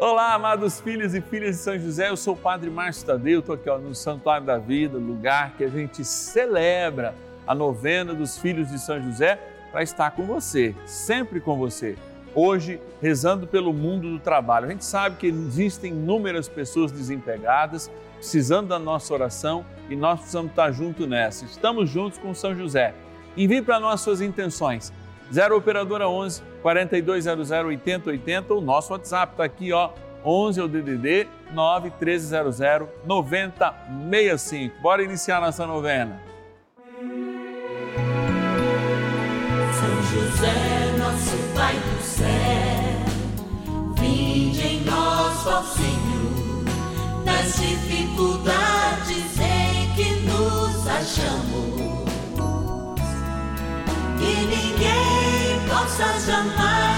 Olá, amados filhos e filhas de São José, eu sou o Padre Márcio Tadeu, estou aqui ó, no Santuário da Vida, lugar que a gente celebra a novena dos filhos de São José para estar com você, sempre com você. Hoje, rezando pelo mundo do trabalho. A gente sabe que existem inúmeras pessoas desempregadas, precisando da nossa oração e nós precisamos estar juntos nessa. Estamos juntos com São José. Envie para nós suas intenções 0 Operadora 11 4200 8080. O nosso WhatsApp está aqui, ó. 11 é o DDD 9 1300 9065. Bora iniciar nossa novena. São José, nosso Pai do céu, vinde em nós, ó Senhor, nas dificuldades em que nos achamos ninguém possa jamais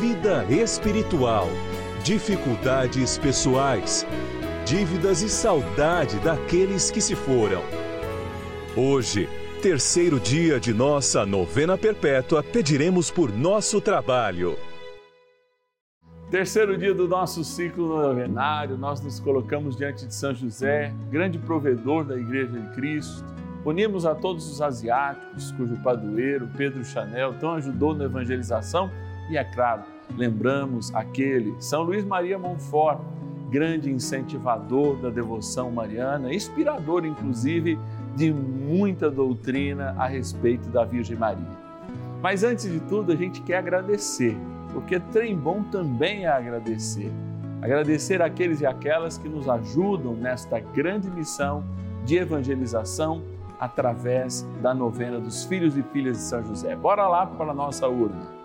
vida espiritual, dificuldades pessoais, dívidas e saudade daqueles que se foram. Hoje, terceiro dia de nossa novena perpétua, pediremos por nosso trabalho. Terceiro dia do nosso ciclo novenário, nós nos colocamos diante de São José, grande provedor da Igreja de Cristo. Unimos a todos os asiáticos, cujo padroeiro, Pedro Chanel, tão ajudou na evangelização. E é claro, lembramos aquele, São Luís Maria Monfort, grande incentivador da devoção mariana, inspirador, inclusive, de muita doutrina a respeito da Virgem Maria. Mas antes de tudo, a gente quer agradecer, porque trem bom também é agradecer. Agradecer àqueles e aquelas que nos ajudam nesta grande missão de evangelização através da novena dos filhos e filhas de São José. Bora lá para a nossa urna.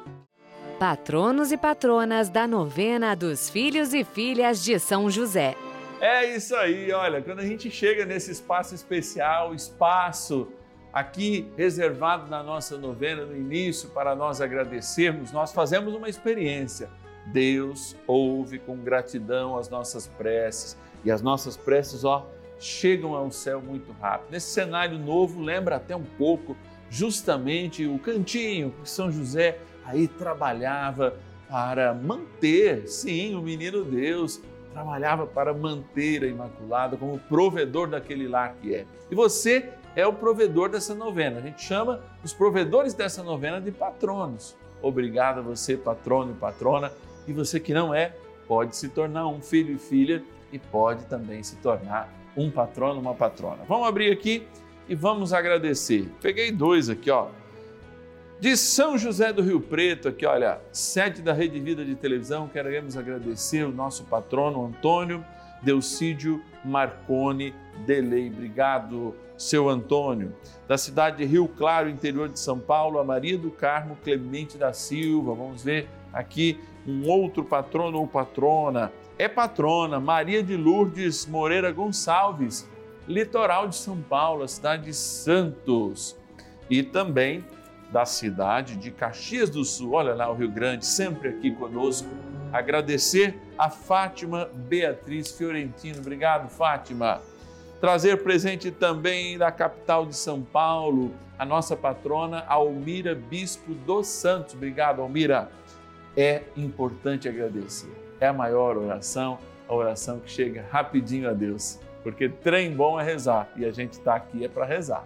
Patronos e patronas da novena dos filhos e filhas de São José. É isso aí, olha, quando a gente chega nesse espaço especial, espaço aqui reservado na nossa novena no início para nós agradecermos, nós fazemos uma experiência. Deus ouve com gratidão as nossas preces e as nossas preces, ó, chegam ao céu muito rápido. Nesse cenário novo, lembra até um pouco justamente o cantinho que São José aí trabalhava para manter, sim, o menino Deus trabalhava para manter a Imaculada como provedor daquele lar que é. E você é o provedor dessa novena. A gente chama os provedores dessa novena de patronos. Obrigado a você, patrono e patrona. E você que não é, pode se tornar um filho e filha e pode também se tornar um patrono, uma patrona. Vamos abrir aqui e vamos agradecer. Peguei dois aqui, ó. De São José do Rio Preto, aqui, olha, sede da Rede Vida de Televisão, queremos agradecer o nosso patrono Antônio Delcídio Marcone Delei. Obrigado, seu Antônio. Da cidade de Rio Claro, interior de São Paulo, a Maria do Carmo Clemente da Silva. Vamos ver aqui um outro patrono ou patrona. É patrona Maria de Lourdes Moreira Gonçalves, litoral de São Paulo, a cidade de Santos. E também da cidade de Caxias do Sul, olha lá o Rio Grande, sempre aqui conosco. Agradecer a Fátima Beatriz Fiorentino. Obrigado, Fátima. Trazer presente também da capital de São Paulo, a nossa patrona Almira Bispo dos Santos. Obrigado, Almira. É importante agradecer. É a maior oração, a oração que chega rapidinho a Deus. Porque trem bom é rezar e a gente está aqui é para rezar.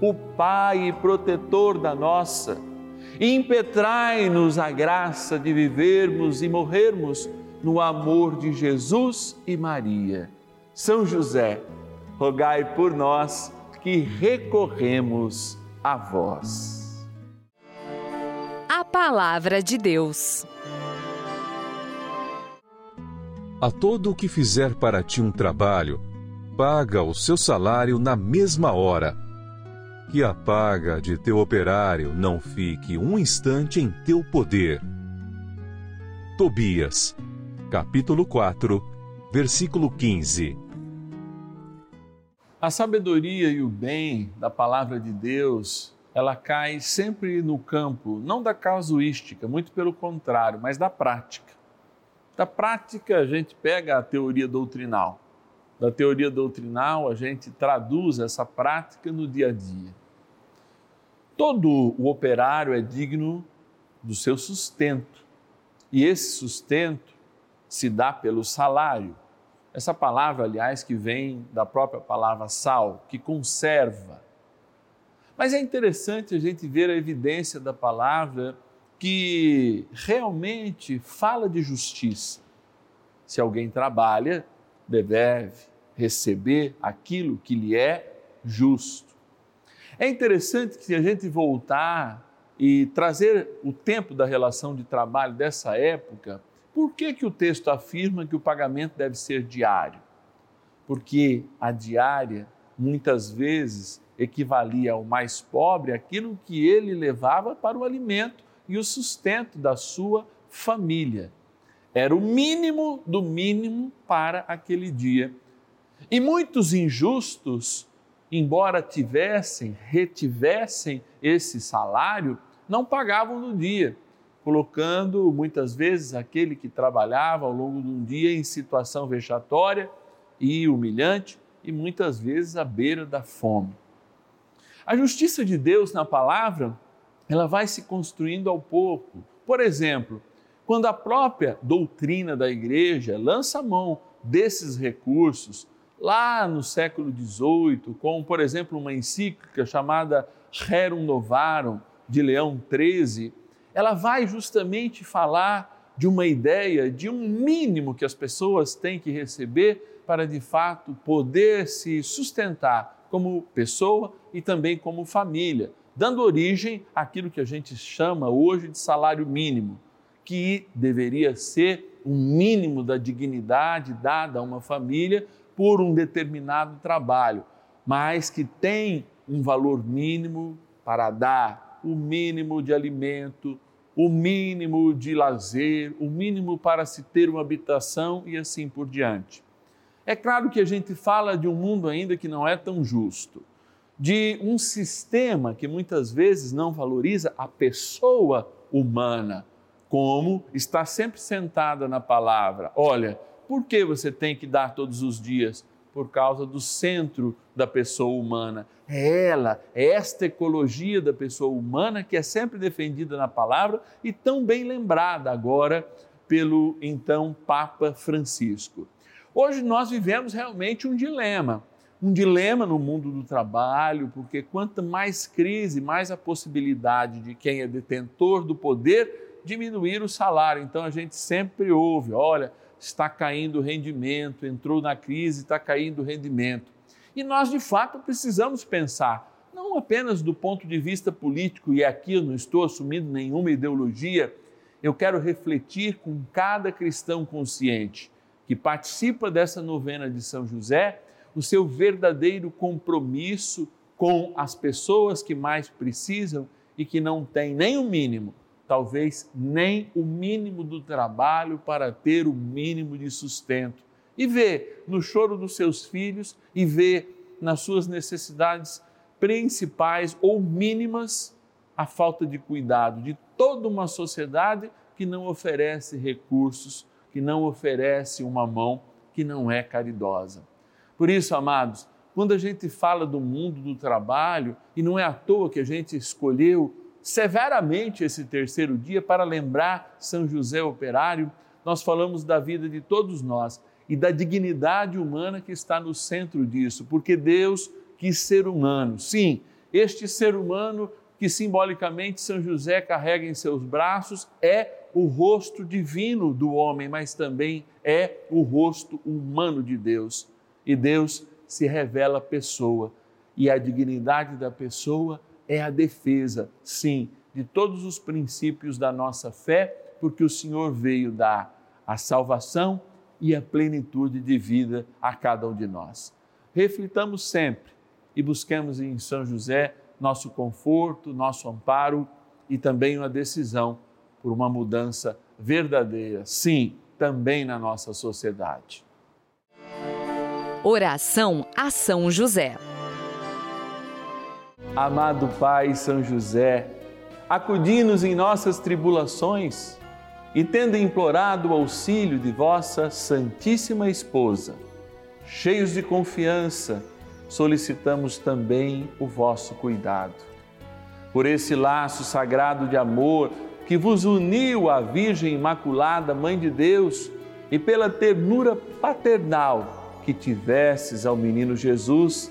o Pai e protetor da nossa, impetrai-nos a graça de vivermos e morrermos no amor de Jesus e Maria. São José, rogai por nós que recorremos a vós. A Palavra de Deus. A todo o que fizer para ti um trabalho, paga o seu salário na mesma hora. Que a paga de teu operário não fique um instante em teu poder. Tobias capítulo 4, versículo 15. A sabedoria e o bem da palavra de Deus, ela cai sempre no campo, não da casuística, muito pelo contrário, mas da prática. Da prática, a gente pega a teoria doutrinal. Da teoria doutrinal, a gente traduz essa prática no dia a dia. Todo o operário é digno do seu sustento. E esse sustento se dá pelo salário. Essa palavra, aliás, que vem da própria palavra sal, que conserva. Mas é interessante a gente ver a evidência da palavra que realmente fala de justiça. Se alguém trabalha, deve receber aquilo que lhe é justo. É interessante que a gente voltar e trazer o tempo da relação de trabalho dessa época por que, que o texto afirma que o pagamento deve ser diário? Porque a diária, muitas vezes, equivalia ao mais pobre aquilo que ele levava para o alimento e o sustento da sua família. Era o mínimo do mínimo para aquele dia. E muitos injustos, embora tivessem, retivessem esse salário, não pagavam no dia colocando muitas vezes aquele que trabalhava ao longo de um dia em situação vexatória e humilhante e muitas vezes à beira da fome. A justiça de Deus na palavra, ela vai se construindo ao pouco. Por exemplo, quando a própria doutrina da igreja lança mão desses recursos, lá no século XVIII, com, por exemplo, uma encíclica chamada Rerum Novarum, de Leão XIII, ela vai justamente falar de uma ideia de um mínimo que as pessoas têm que receber para de fato poder se sustentar como pessoa e também como família, dando origem àquilo que a gente chama hoje de salário mínimo, que deveria ser o um mínimo da dignidade dada a uma família por um determinado trabalho, mas que tem um valor mínimo para dar o mínimo de alimento, o mínimo de lazer, o mínimo para se ter uma habitação e assim por diante. É claro que a gente fala de um mundo ainda que não é tão justo, de um sistema que muitas vezes não valoriza a pessoa humana, como está sempre sentada na palavra. Olha, por que você tem que dar todos os dias? Por causa do centro da pessoa humana. É ela, é esta ecologia da pessoa humana que é sempre defendida na palavra e tão bem lembrada agora pelo então Papa Francisco. Hoje nós vivemos realmente um dilema, um dilema no mundo do trabalho, porque quanto mais crise, mais a possibilidade de quem é detentor do poder diminuir o salário. Então a gente sempre ouve, olha, está caindo o rendimento, entrou na crise, está caindo o rendimento. E nós de fato precisamos pensar, não apenas do ponto de vista político, e aqui eu não estou assumindo nenhuma ideologia, eu quero refletir com cada cristão consciente que participa dessa novena de São José, o seu verdadeiro compromisso com as pessoas que mais precisam e que não têm nem o mínimo, talvez nem o mínimo do trabalho para ter o mínimo de sustento. E vê no choro dos seus filhos e vê nas suas necessidades principais ou mínimas a falta de cuidado de toda uma sociedade que não oferece recursos que não oferece uma mão que não é caridosa. Por isso, amados, quando a gente fala do mundo do trabalho, e não é à toa que a gente escolheu severamente esse terceiro dia para lembrar São José Operário, nós falamos da vida de todos nós e da dignidade humana que está no centro disso, porque Deus quis ser humano. Sim, este ser humano que simbolicamente São José carrega em seus braços é o rosto divino do homem, mas também é o rosto humano de Deus. E Deus se revela pessoa, e a dignidade da pessoa é a defesa, sim, de todos os princípios da nossa fé, porque o Senhor veio dar a salvação e a plenitude de vida a cada um de nós. Reflitamos sempre e busquemos em São José nosso conforto, nosso amparo e também uma decisão por uma mudança verdadeira, sim, também na nossa sociedade. Oração a São José. Amado Pai São José, acudi-nos em nossas tribulações e, tendo implorado o auxílio de vossa Santíssima Esposa, cheios de confiança, solicitamos também o vosso cuidado. Por esse laço sagrado de amor, que vos uniu à Virgem Imaculada, Mãe de Deus, e pela ternura paternal que tivesses ao menino Jesus,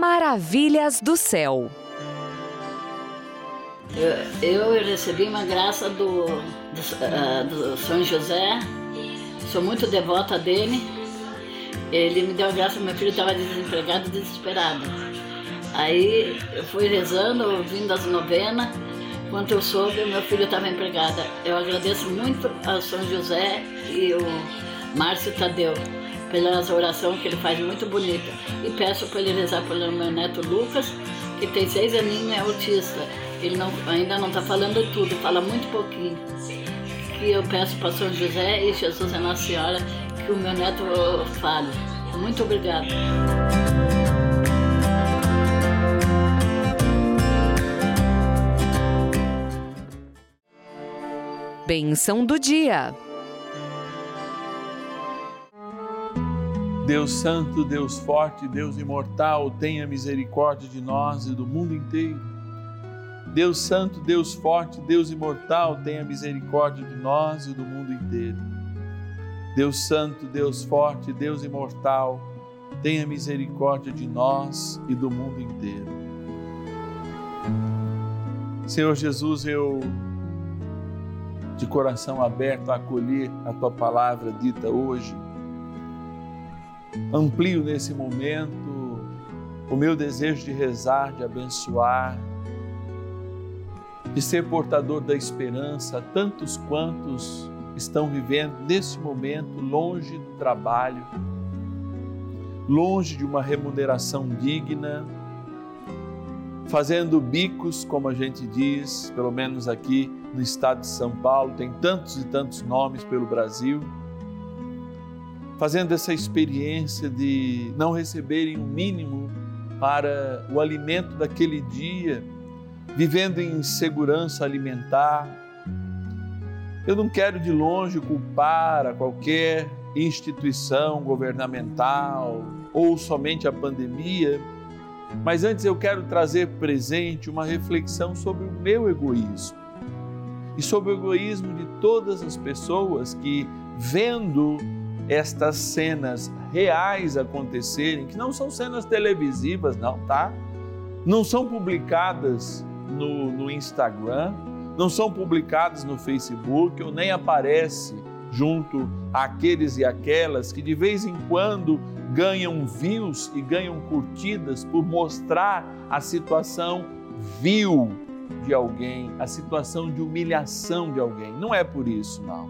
Maravilhas do céu. Eu, eu recebi uma graça do, do, uh, do São José, sou muito devota dele. Ele me deu graça, meu filho estava desempregado, desesperado. Aí eu fui rezando, ouvindo as novenas quando eu soube, meu filho estava empregado. Eu agradeço muito ao São José e o Márcio Tadeu, pelas orações que ele faz muito bonita. E peço para ele rezar pelo meu neto Lucas, que tem seis aninhos e é autista. Ele não, ainda não está falando tudo, fala muito pouquinho. E eu peço para São José e Jesus é Nossa Senhora que o meu neto fale. Muito obrigada. Benção do dia. Deus Santo, Deus Forte, Deus Imortal, tenha misericórdia de nós e do mundo inteiro. Deus Santo, Deus Forte, Deus Imortal, tenha misericórdia de nós e do mundo inteiro. Deus Santo, Deus Forte, Deus Imortal, tenha misericórdia de nós e do mundo inteiro. Senhor Jesus, eu de coração aberto a acolher a tua palavra dita hoje. Amplio nesse momento o meu desejo de rezar, de abençoar, de ser portador da esperança. Tantos quantos estão vivendo nesse momento longe do trabalho, longe de uma remuneração digna, fazendo bicos, como a gente diz, pelo menos aqui no estado de São Paulo, tem tantos e tantos nomes pelo Brasil, fazendo essa experiência de não receberem o um mínimo para o alimento daquele dia, vivendo em insegurança alimentar. Eu não quero de longe culpar a qualquer instituição governamental ou somente a pandemia, mas antes eu quero trazer presente uma reflexão sobre o meu egoísmo e sobre o egoísmo de todas as pessoas que, vendo estas cenas reais acontecerem, que não são cenas televisivas, não, tá? Não são publicadas no, no Instagram, não são publicadas no Facebook, ou nem aparece junto àqueles e aquelas que de vez em quando ganham views e ganham curtidas por mostrar a situação vil de alguém, a situação de humilhação de alguém. Não é por isso, não.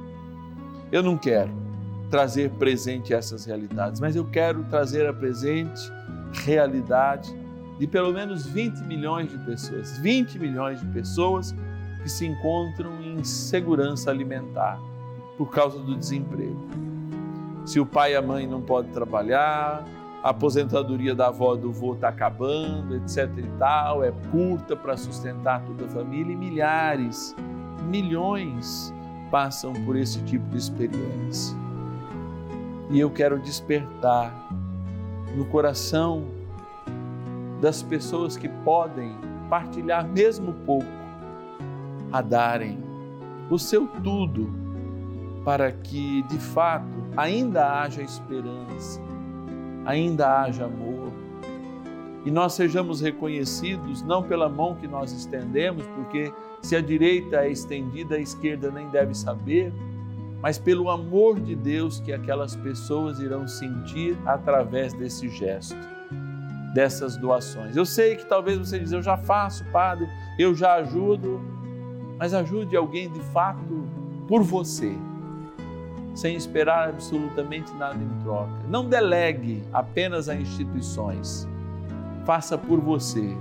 Eu não quero trazer presente essas realidades, mas eu quero trazer a presente realidade de pelo menos 20 milhões de pessoas, 20 milhões de pessoas que se encontram em insegurança alimentar por causa do desemprego. Se o pai e a mãe não podem trabalhar, a aposentadoria da avó do vô está acabando, etc e tal, é curta para sustentar toda a família e milhares, milhões passam por esse tipo de experiência. E eu quero despertar no coração das pessoas que podem partilhar mesmo pouco, a darem o seu tudo para que de fato ainda haja esperança ainda haja amor. E nós sejamos reconhecidos não pela mão que nós estendemos, porque se a direita é estendida, a esquerda nem deve saber, mas pelo amor de Deus que aquelas pessoas irão sentir através desse gesto, dessas doações. Eu sei que talvez você diz, eu já faço, Padre, eu já ajudo, mas ajude alguém de fato por você sem esperar absolutamente nada em troca. Não delegue apenas a instituições. Faça por você.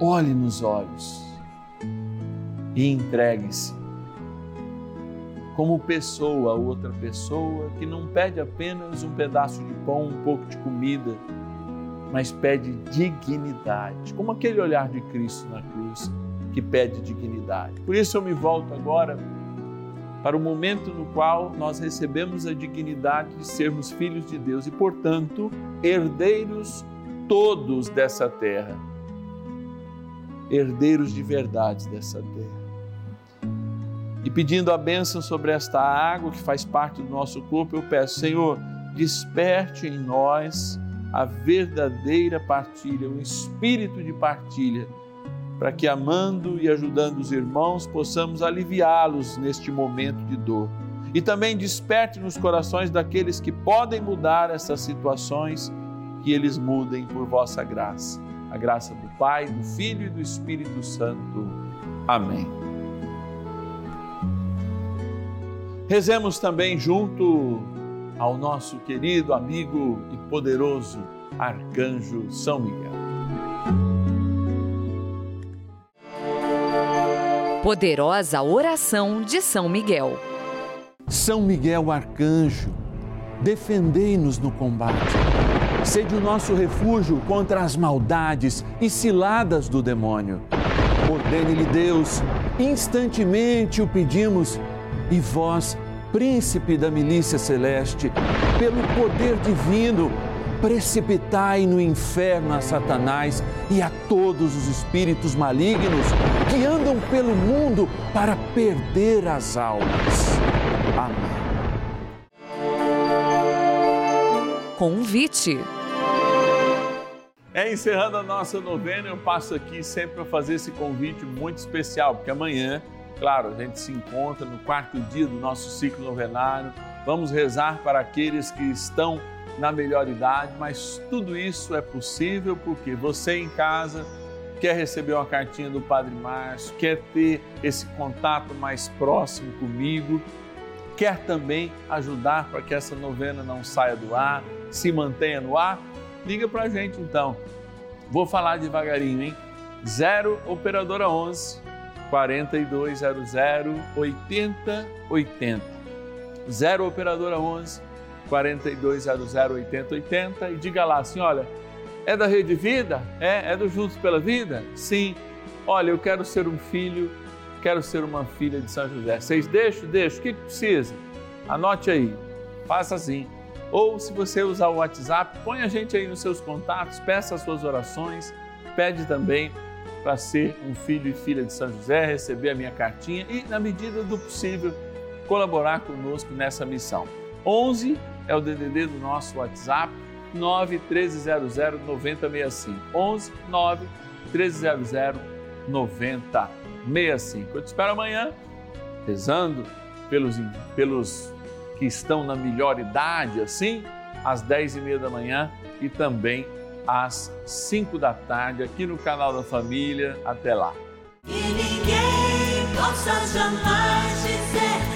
Olhe nos olhos e entregue-se como pessoa outra pessoa que não pede apenas um pedaço de pão, um pouco de comida, mas pede dignidade, como aquele olhar de Cristo na cruz que pede dignidade. Por isso eu me volto agora para o momento no qual nós recebemos a dignidade de sermos filhos de Deus e, portanto, herdeiros todos dessa terra. Herdeiros de verdade dessa terra. E pedindo a bênção sobre esta água que faz parte do nosso corpo, eu peço, Senhor, desperte em nós a verdadeira partilha, o espírito de partilha para que, amando e ajudando os irmãos, possamos aliviá-los neste momento de dor. E também desperte nos corações daqueles que podem mudar essas situações, que eles mudem por vossa graça. A graça do Pai, do Filho e do Espírito Santo. Amém. Rezemos também junto ao nosso querido amigo e poderoso arcanjo São Miguel. Poderosa oração de São Miguel. São Miguel arcanjo, defendei-nos no combate. Sede o nosso refúgio contra as maldades e ciladas do demônio. Ordene-lhe Deus, instantemente o pedimos, e vós, príncipe da milícia celeste, pelo poder divino, precipitai no inferno a Satanás e a todos os espíritos malignos que andam pelo mundo para perder as almas. Amém. Convite. É encerrando a nossa novena, eu passo aqui sempre para fazer esse convite muito especial, porque amanhã, claro, a gente se encontra no quarto dia do nosso ciclo novenário. Vamos rezar para aqueles que estão na melhor idade, mas tudo isso é possível porque você em casa quer receber uma cartinha do Padre Márcio, quer ter esse contato mais próximo comigo, quer também ajudar para que essa novena não saia do ar, se mantenha no ar, liga para a gente então. Vou falar devagarinho, hein? 0 Operadora 11 4200 8080. 0 Operadora 11 4200 8080 e diga lá assim: olha, é da Rede Vida? É? É do Juntos pela Vida? Sim. Olha, eu quero ser um filho, quero ser uma filha de São José. Vocês deixam? Deixam. O que precisa? Anote aí. Faça assim. Ou se você usar o WhatsApp, põe a gente aí nos seus contatos, peça as suas orações, pede também para ser um filho e filha de São José, receber a minha cartinha e, na medida do possível, colaborar conosco nessa missão. 11 é o DDD do nosso WhatsApp, 9 1300 9065. 11 9 1300 9065. Eu te espero amanhã, rezando pelos, pelos que estão na melhor idade, assim, às 10 e meia da manhã e também às 5 da tarde, aqui no canal da Família. Até lá. E ninguém possa jamais dizer